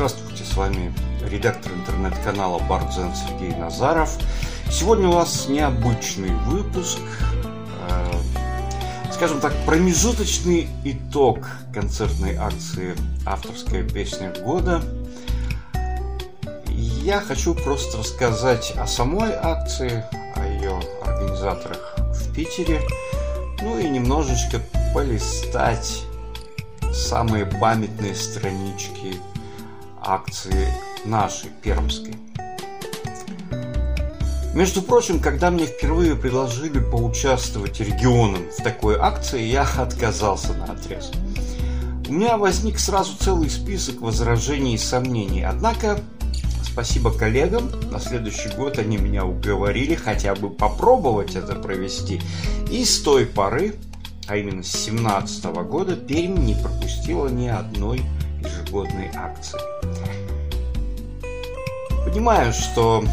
Здравствуйте, с вами редактор интернет-канала Бардзен Сергей Назаров. Сегодня у вас необычный выпуск, э, скажем так, промежуточный итог концертной акции «Авторская песня года». Я хочу просто рассказать о самой акции, о ее организаторах в Питере, ну и немножечко полистать самые памятные странички акции нашей, пермской. Между прочим, когда мне впервые предложили поучаствовать регионам в такой акции, я отказался на отрез. У меня возник сразу целый список возражений и сомнений. Однако, спасибо коллегам, на следующий год они меня уговорили хотя бы попробовать это провести. И с той поры а именно с 2017 года, Пермь не пропустила ни одной ежегодной акции. Понимаю, что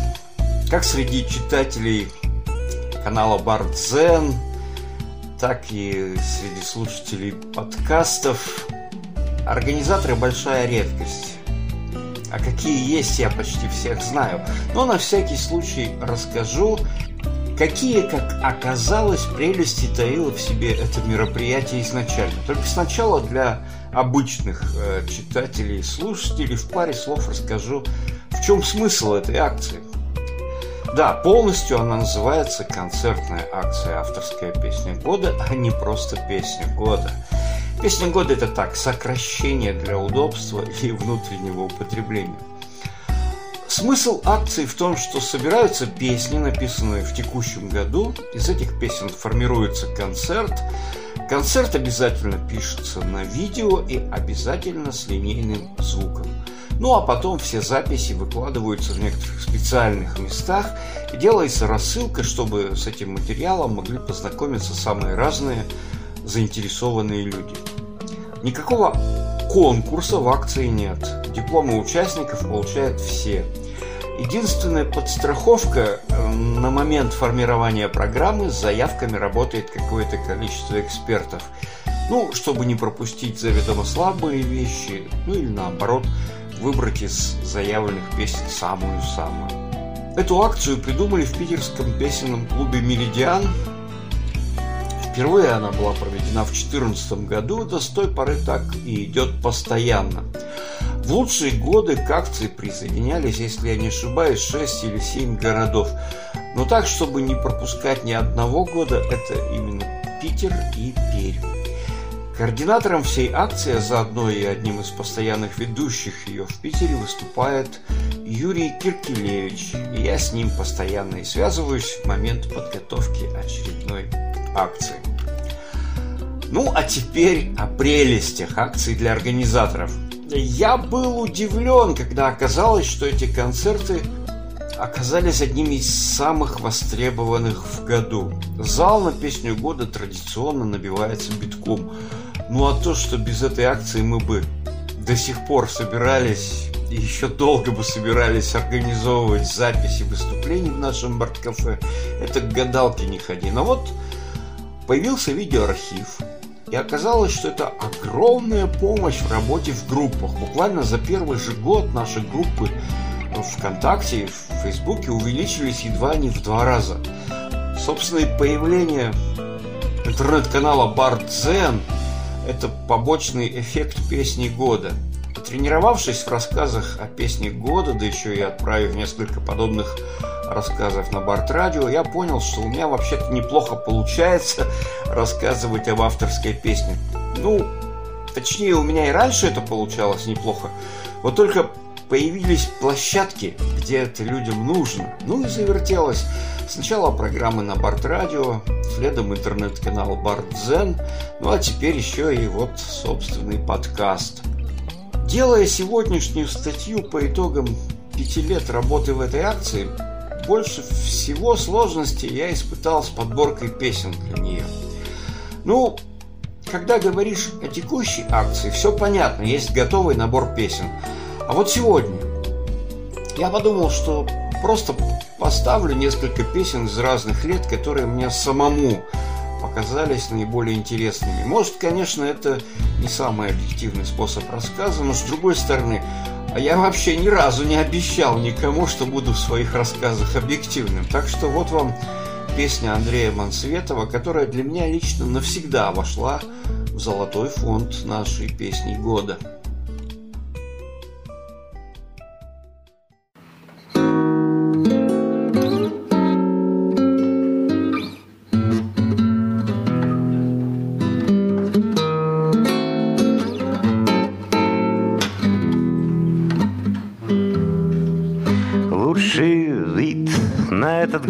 как среди читателей канала Бардзен, так и среди слушателей подкастов организаторы большая редкость. А какие есть, я почти всех знаю. Но на всякий случай расскажу Какие, как оказалось, прелести таило в себе это мероприятие изначально. Только сначала для обычных э, читателей и слушателей в паре слов расскажу, в чем смысл этой акции. Да, полностью она называется «Концертная акция «Авторская песня года», а не просто «Песня года». Песня года – это так, сокращение для удобства и внутреннего употребления. Смысл акции в том, что собираются песни, написанные в текущем году. Из этих песен формируется концерт. Концерт обязательно пишется на видео и обязательно с линейным звуком. Ну а потом все записи выкладываются в некоторых специальных местах и делается рассылка, чтобы с этим материалом могли познакомиться самые разные заинтересованные люди. Никакого конкурса в акции нет. Дипломы участников получают все – Единственная подстраховка э, на момент формирования программы с заявками работает какое-то количество экспертов. Ну, чтобы не пропустить заведомо слабые вещи, ну или наоборот, выбрать из заявленных песен самую-самую. Эту акцию придумали в питерском песенном клубе «Меридиан». Впервые она была проведена в 2014 году, да с той поры так и идет постоянно. В лучшие годы к акции присоединялись, если я не ошибаюсь, 6 или 7 городов. Но так, чтобы не пропускать ни одного года, это именно Питер и Пермь. Координатором всей акции, а заодно и одним из постоянных ведущих ее в Питере выступает Юрий Киркелевич. И я с ним постоянно и связываюсь в момент подготовки очередной акции. Ну а теперь о прелестях акций для организаторов – я был удивлен, когда оказалось, что эти концерты оказались одними из самых востребованных в году. Зал на песню года традиционно набивается битком. Ну а то, что без этой акции мы бы до сих пор собирались и еще долго бы собирались организовывать записи выступлений в нашем бард-кафе, это к гадалке не ходи. Но вот появился видеоархив, и оказалось, что это огромная помощь в работе в группах. Буквально за первый же год наши группы ВКонтакте и в Фейсбуке увеличились едва не в два раза. Собственно, и появление интернет-канала Бардзен – это побочный эффект песни года. Тренировавшись в рассказах о песне года, да еще и отправив несколько подобных рассказов на Барт Радио, я понял, что у меня вообще-то неплохо получается рассказывать об авторской песне. Ну, точнее, у меня и раньше это получалось неплохо. Вот только появились площадки, где это людям нужно. Ну и завертелось. Сначала программы на Барт Радио, следом интернет-канал Барт Зен, ну а теперь еще и вот собственный подкаст. Делая сегодняшнюю статью по итогам пяти лет работы в этой акции, больше всего сложностей я испытал с подборкой песен для нее. Ну, когда говоришь о текущей акции, все понятно, есть готовый набор песен. А вот сегодня я подумал, что просто поставлю несколько песен из разных лет, которые мне самому показались наиболее интересными. Может, конечно, это не самый объективный способ рассказа, но с другой стороны, А я вообще ни разу не обещал никому, что буду в своих рассказах объективным. Так что вот вам песня Андрея Мансветова, которая для меня лично навсегда вошла в золотой фонд нашей песни года.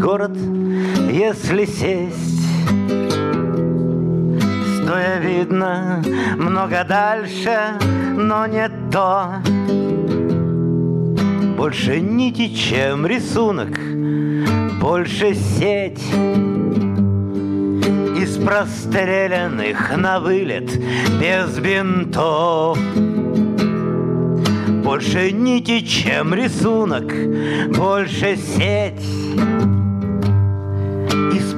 Город – если сесть. Стоя видно много дальше, но не то. Больше нити, чем рисунок, больше сеть. Из простреленных на вылет без бинтов. Больше нити, чем рисунок, больше сеть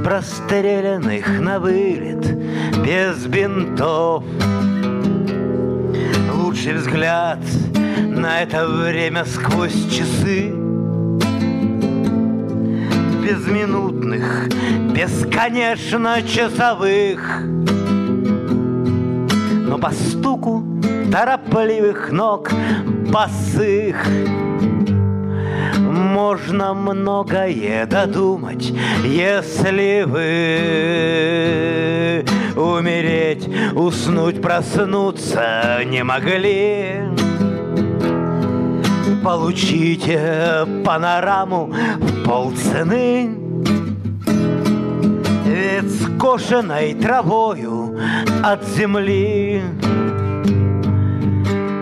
простреленных на вылет без бинтов. Лучший взгляд на это время сквозь часы Безминутных, бесконечно часовых Но по стуку торопливых ног босых можно многое додумать, если вы умереть, уснуть, проснуться не могли. Получите панораму в полцены, ведь скошенной травою от земли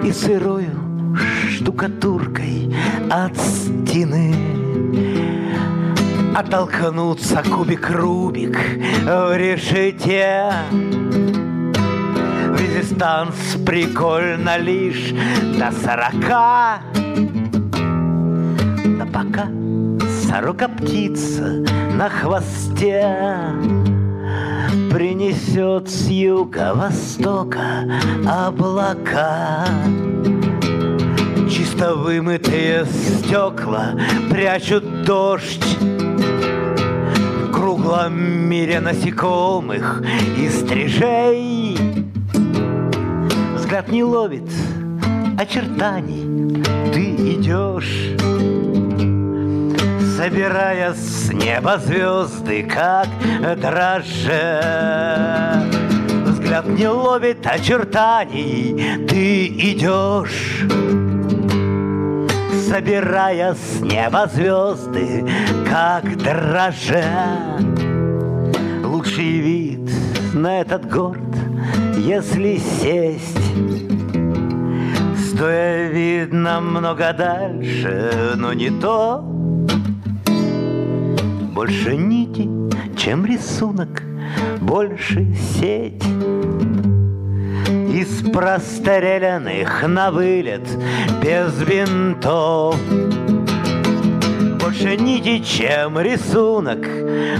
и сырою штукатуркой от стены. Оттолкнуться кубик-рубик в решете. Резистанс прикольно лишь до сорока. Да пока сорока-птица на хвосте Принесет с юго-востока облака. Чисто вымытые стекла прячут дождь. В круглом мире насекомых и стрижей. Взгляд не ловит очертаний Ты идешь Собирая с неба звезды, как дрожжи. Взгляд не ловит очертаний Ты идешь собирая с неба звезды, как дрожа. Лучший вид на этот город, если сесть. Стоя видно много дальше, но не то. Больше нити, чем рисунок, больше сеть из простреленных на вылет без винтов. Больше нити, чем рисунок,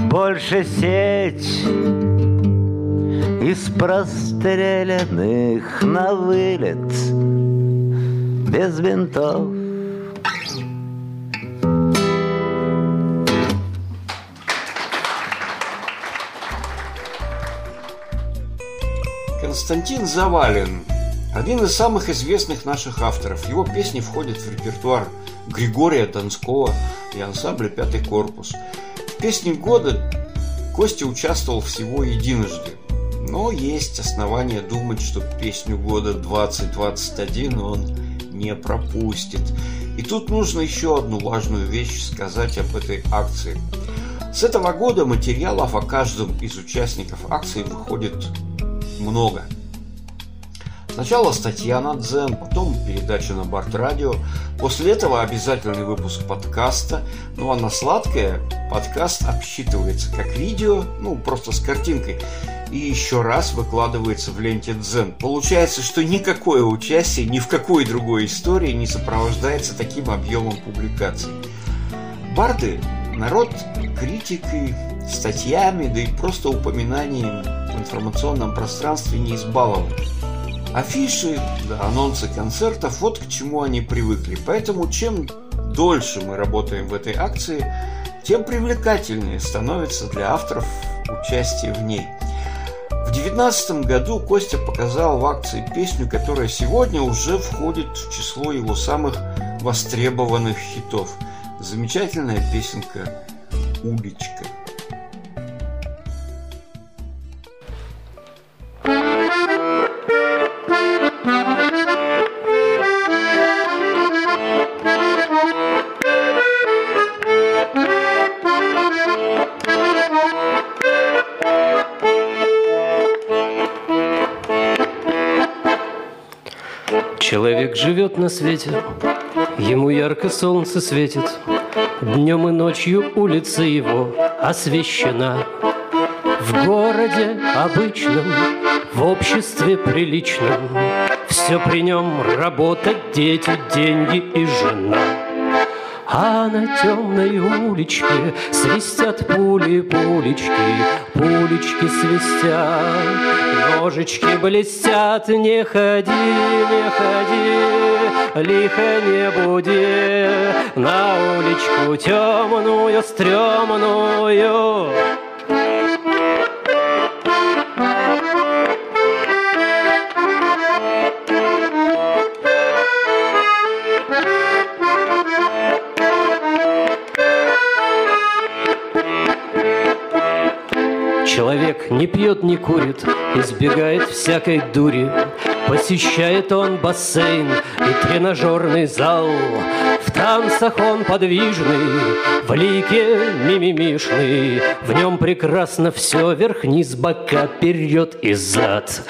больше сеть из простреленных на вылет без винтов. Константин Завалин – один из самых известных наших авторов. Его песни входят в репертуар Григория Донского и ансамбля «Пятый корпус». В песне года Костя участвовал всего единожды. Но есть основания думать, что песню года 2021 он не пропустит. И тут нужно еще одну важную вещь сказать об этой акции. С этого года материалов о каждом из участников акции выходит много. Сначала статья на Дзен, потом передача на Барт Радио. После этого обязательный выпуск подкаста. Ну а на сладкое подкаст обсчитывается как видео, ну просто с картинкой. И еще раз выкладывается в ленте Дзен. Получается, что никакое участие ни в какой другой истории не сопровождается таким объемом публикаций. Барды – народ критикой, статьями, да и просто упоминанием в информационном пространстве не избалован. Афиши, да, анонсы концертов, вот к чему они привыкли. Поэтому чем дольше мы работаем в этой акции, тем привлекательнее становится для авторов участие в ней. В 2019 году Костя показал в акции песню, которая сегодня уже входит в число его самых востребованных хитов. Замечательная песенка «Уличка». На свете, ему ярко солнце светит, Днем и ночью улица его освещена. В городе обычном, в обществе приличном, Все при нем работа, дети, деньги и жена. А на темной уличке свистят пули, пулечки, пулечки свистят, ножички блестят, не ходи, не ходи, лихо не буди, на уличку темную, стрёмную. Человек не пьет, не курит, избегает всякой дури. Посещает он бассейн и тренажерный зал. В танцах он подвижный, в лике мимимишный. В нем прекрасно все, верх-низ, бока, вперед и зад.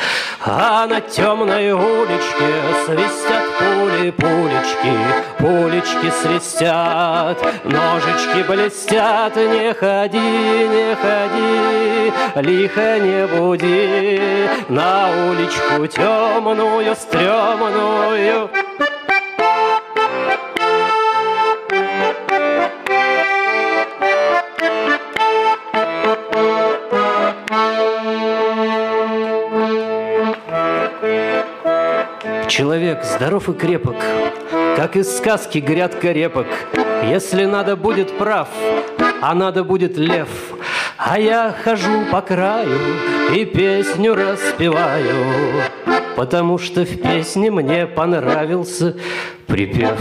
А на темной уличке свистят пули, пулечки, пулечки свистят, ножички блестят, не ходи, не ходи, лихо не буди, на уличку темную, стрёмную. Человек здоров и крепок, как из сказки грядка репок. Если надо будет прав, а надо будет лев. А я хожу по краю и песню распеваю, Потому что в песне мне понравился припев.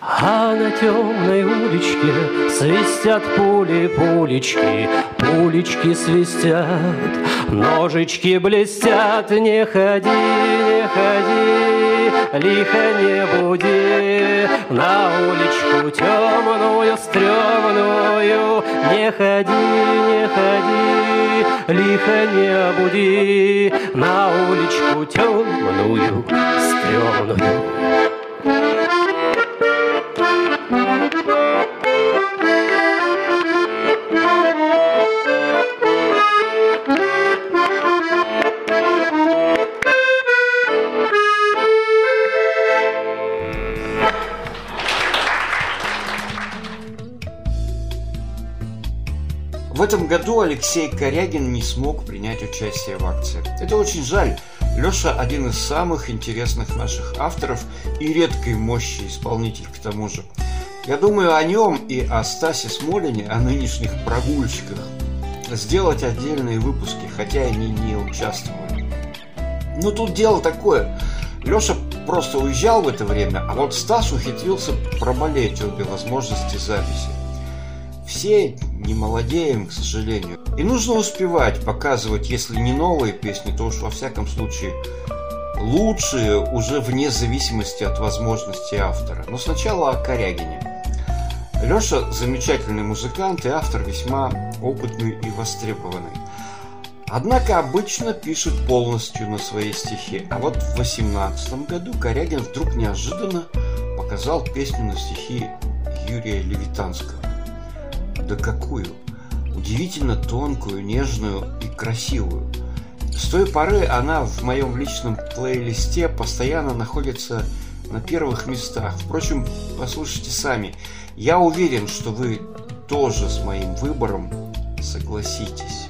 А на темной уличке свистят пули, пулечки, пулечки свистят, ножички блестят, не ходи, не ходи, лихо не буди, на уличку темную, стрёмную, не ходи, не ходи, лихо не буди, на уличку темную, стрёмную. В этом году Алексей Корягин не смог принять участие в акции. Это очень жаль. Леша один из самых интересных наших авторов и редкой мощи исполнитель к тому же. Я думаю о нем и о Стасе Смолине, о нынешних прогульщиках. Сделать отдельные выпуски, хотя они не участвовали. Но тут дело такое. Леша просто уезжал в это время, а вот Стас ухитрился проболеть обе возможности записи. Все не молодеем, к сожалению. И нужно успевать показывать, если не новые песни, то уж во всяком случае лучшие, уже вне зависимости от возможностей автора. Но сначала о Корягине. Леша замечательный музыкант и автор весьма опытный и востребованный. Однако обычно пишет полностью на свои стихи. А вот в 18 году Корягин вдруг неожиданно показал песню на стихи Юрия Левитанского. Да какую? Удивительно тонкую, нежную и красивую. С той поры она в моем личном плейлисте постоянно находится на первых местах. Впрочем, послушайте сами. Я уверен, что вы тоже с моим выбором согласитесь.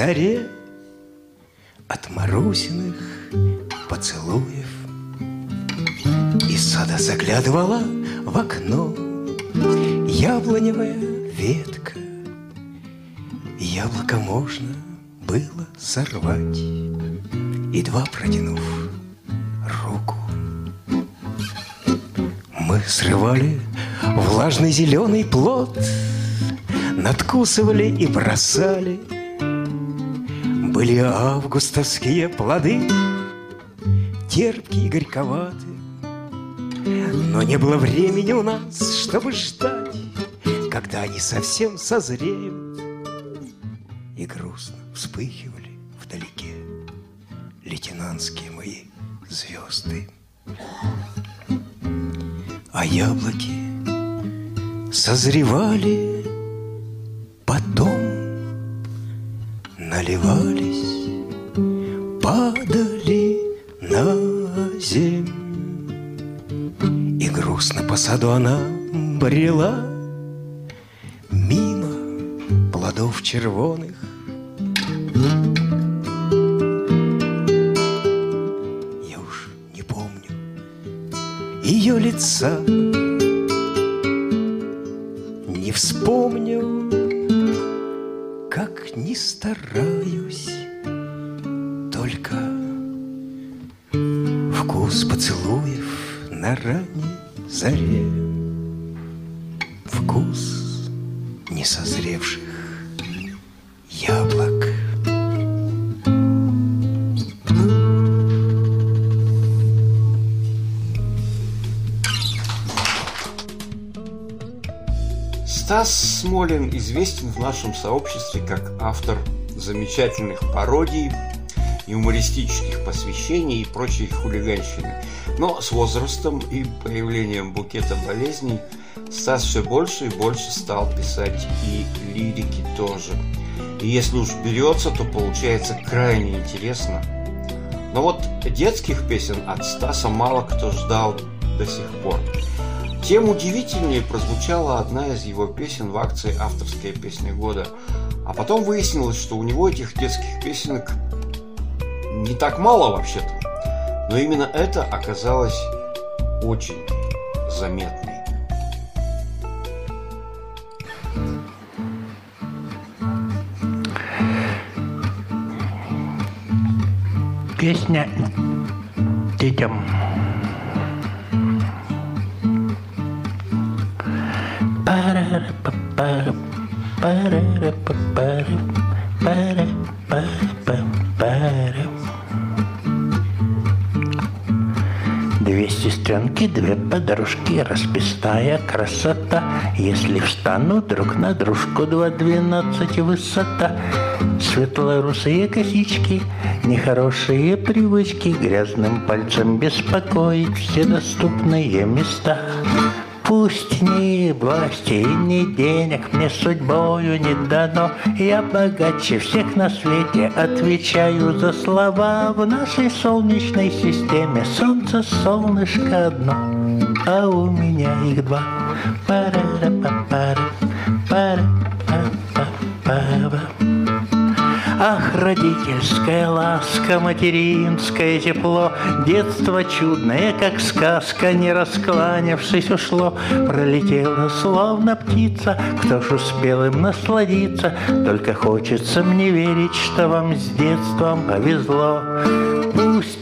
Заре От Марусиных поцелуев Из сада заглядывала в окно Яблоневая ветка Яблоко можно было сорвать, Едва протянув руку. Мы срывали влажный зеленый плод, Надкусывали и бросали. Были августовские плоды, Терпкие и горьковаты, Но не было времени у нас, чтобы ждать, Когда они совсем созреют, И грустно вспыхивали вдалеке Лейтенантские мои звезды. А яблоки созревали, потом наливались, на землю. И грустно по саду она брела Мимо плодов червоных Я уж не помню ее лица Стас Смолин известен в нашем сообществе как автор замечательных пародий, юмористических посвящений и прочей хулиганщины. Но с возрастом и появлением букета болезней Стас все больше и больше стал писать и лирики тоже. И если уж берется, то получается крайне интересно. Но вот детских песен от Стаса мало кто ждал до сих пор. Тем удивительнее прозвучала одна из его песен в акции «Авторская песня года». А потом выяснилось, что у него этих детских песенок не так мало вообще-то. Но именно это оказалось очень заметной. Песня детям. Две сестренки, две подружки, расписная красота. Если встану друг на дружку, два двенадцать высота. Светлорусые косички, нехорошие привычки, Грязным пальцем беспокоить все доступные места. Пусть власти и ни денег мне судьбою не дано, Я богаче всех на свете отвечаю за слова. В нашей солнечной системе солнце, солнышко одно, А у меня их два. Пара-ра-па-пара, родительская ласка, материнское тепло, Детство чудное, как сказка, не раскланявшись ушло, Пролетело, словно птица, кто ж успел им насладиться, Только хочется мне верить, что вам с детством повезло.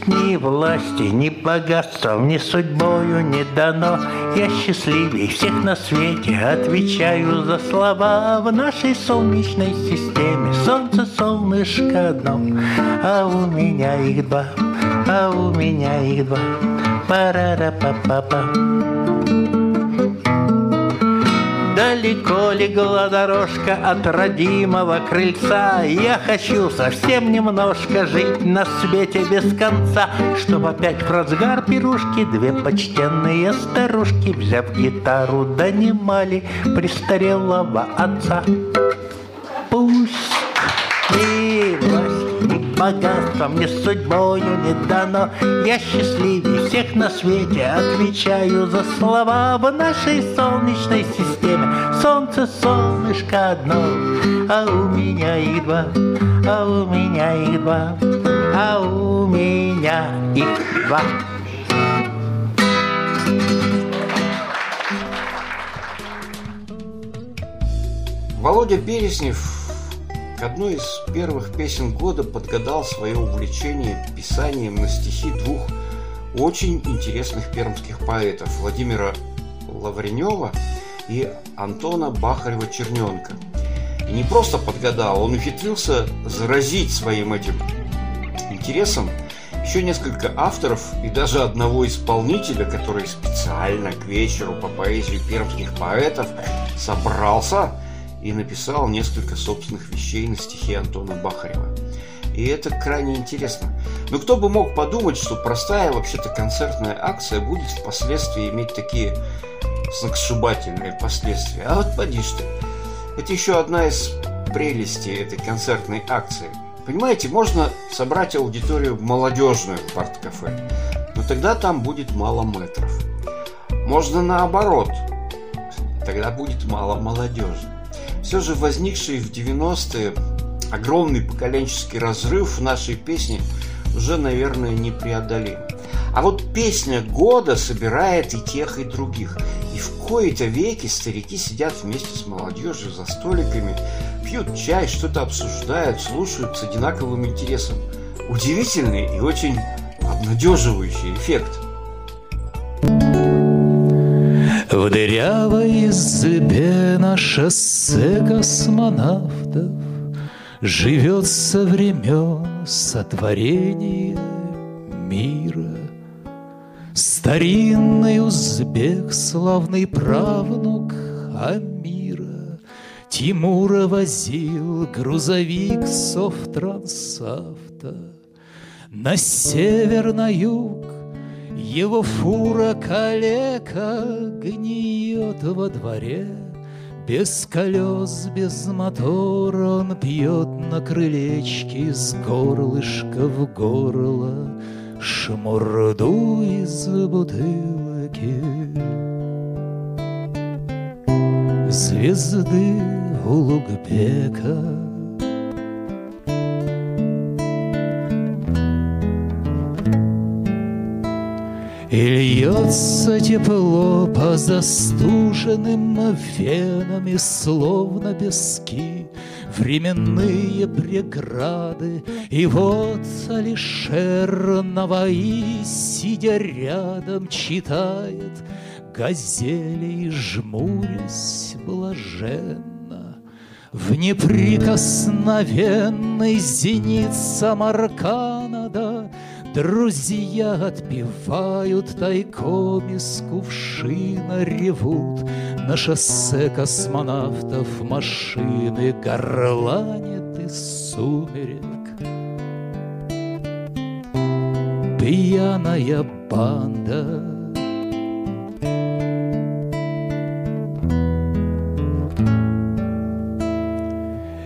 Ни власти, ни богатством, ни судьбою не дано, Я счастливей всех на свете отвечаю за слова В нашей солнечной системе солнце, солнышко одно, А у меня их два, а у меня их два. Пара-ра-па-па-па. Далеко легла дорожка от родимого крыльца. Я хочу совсем немножко жить на свете без конца Чтоб опять в разгар пирушки Две почтенные старушки Взяв гитару, донимали престарелого отца. Пусть богатство мне судьбою не дано. Я счастливее всех на свете, отвечаю за слова в нашей солнечной системе. Солнце, солнышко одно, а у меня их два, а у меня их два, а у меня их два. Володя Береснев к одной из первых песен года подгадал свое увлечение писанием на стихи двух очень интересных пермских поэтов Владимира Лавренева и Антона Бахарева-Черненка. И не просто подгадал, он ухитрился заразить своим этим интересом еще несколько авторов и даже одного исполнителя, который специально к вечеру по поэзии пермских поэтов собрался и написал несколько собственных вещей на стихи Антона Бахарева. И это крайне интересно. Но кто бы мог подумать, что простая вообще-то концертная акция будет впоследствии иметь такие сногсшибательные последствия. А вот поди ты. Это еще одна из прелестей этой концертной акции. Понимаете, можно собрать аудиторию молодежную в парт-кафе, но тогда там будет мало метров. Можно наоборот, тогда будет мало молодежи. Все же возникший в 90-е огромный поколенческий разрыв в нашей песне уже, наверное, не преодолим. А вот песня года собирает и тех, и других. И в кои-то веки старики сидят вместе с молодежью за столиками, пьют чай, что-то обсуждают, слушают с одинаковым интересом. Удивительный и очень обнадеживающий эффект – В дырявой избе на шоссе космонавтов Живет со времен сотворения мира. Старинный узбек, славный правнук Амира, Тимура возил грузовик Софтрансавто На север, на юг, его фура калека гниет во дворе, Без колес, без мотора он пьет на крылечке С горлышка в горло. Шмурду из бутылки. Звезды Улугбека — И льется тепло по застуженным венам И словно пески. Временные преграды И вот Алишер Наваи, сидя рядом, читает Газели и жмурясь блаженно. В неприкосновенный зенит Самаркана, да, Друзья отпивают тайком из кувшина ревут. На шоссе космонавтов машины Горланит из сумерек. Пьяная банда.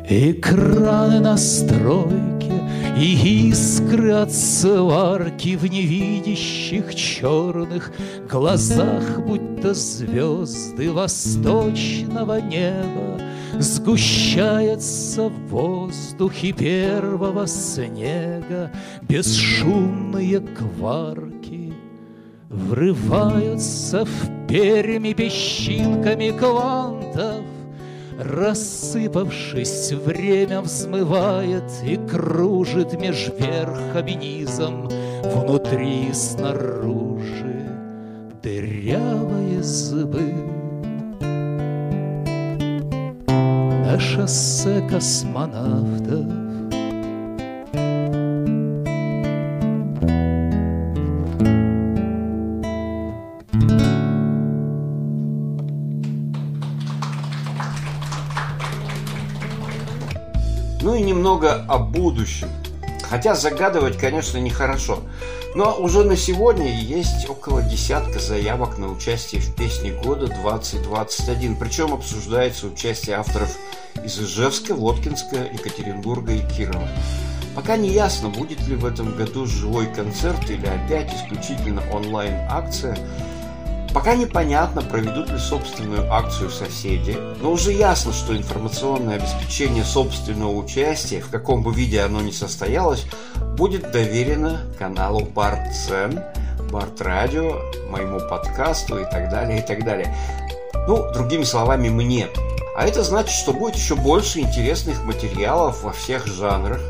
Экраны настройки и искры от сварки в невидящих черных глазах, будто звезды восточного неба, Сгущается в воздухе первого снега Бесшумные кварки Врываются в перми песчинками квантов Рассыпавшись, время взмывает И кружит меж верхом и низом. Внутри и снаружи дырявые зубы На шоссе космонавтов немного о будущем. Хотя загадывать, конечно, нехорошо. Но уже на сегодня есть около десятка заявок на участие в песне года 2021. Причем обсуждается участие авторов из Ижевска, Воткинска, Екатеринбурга и Кирова. Пока не ясно, будет ли в этом году живой концерт или опять исключительно онлайн-акция. Пока непонятно, проведут ли собственную акцию соседи, но уже ясно, что информационное обеспечение собственного участия, в каком бы виде оно ни состоялось, будет доверено каналу Бартцен, Барт Радио, моему подкасту и так далее, и так далее. Ну, другими словами, мне. А это значит, что будет еще больше интересных материалов во всех жанрах,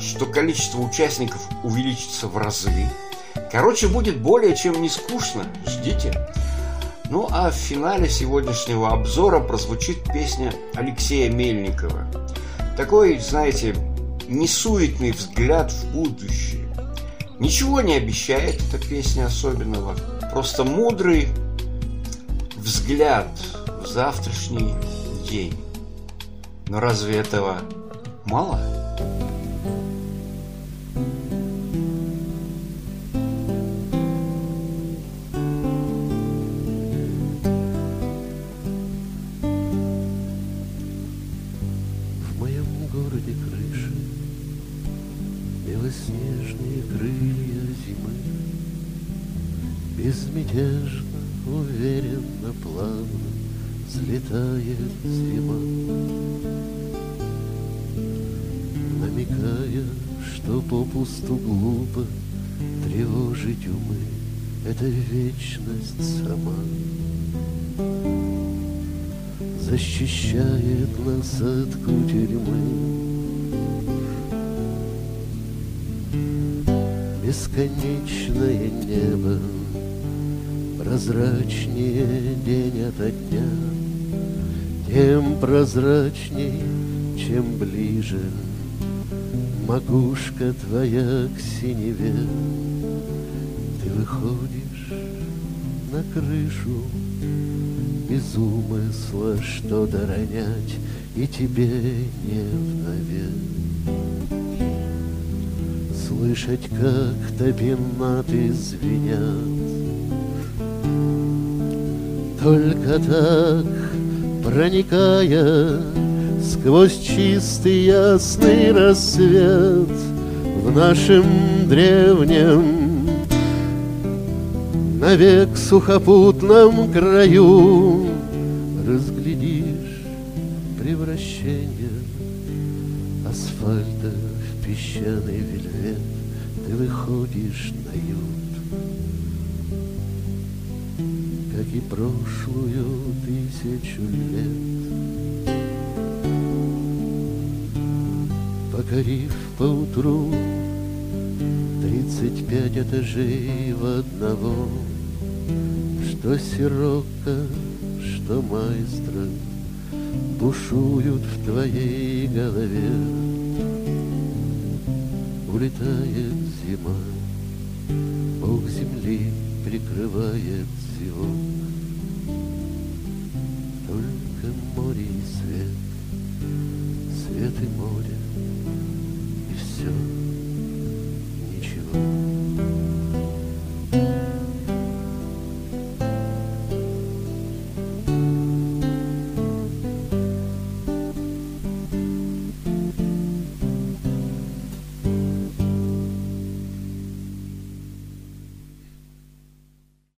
что количество участников увеличится в разы. Короче, будет более чем не скучно. Ждите. Ну а в финале сегодняшнего обзора прозвучит песня Алексея Мельникова. Такой, знаете, несуетный взгляд в будущее. Ничего не обещает эта песня особенного. Просто мудрый взгляд в завтрашний день. Но разве этого мало? Попусту глупо тревожить умы, Это вечность сама защищает нас от кутерьмы. Бесконечное небо, прозрачнее день ото дня, Тем прозрачней, чем ближе. Макушка твоя к синеве, Ты выходишь на крышу Без умысла что-то ронять, И тебе не вновь Слышать, как топинаты звенят, Только так, проникая Сквозь чистый ясный рассвет В нашем древнем Навек сухопутном краю. Разглядишь превращение Асфальта в песчаный вельвет. Ты выходишь на прошлую тысячу лет покорив поутру Тридцать пять этажей в одного, Что сирока, что майстра Бушуют в твоей голове. Улетает зима, Бог земли прикрывает зевок,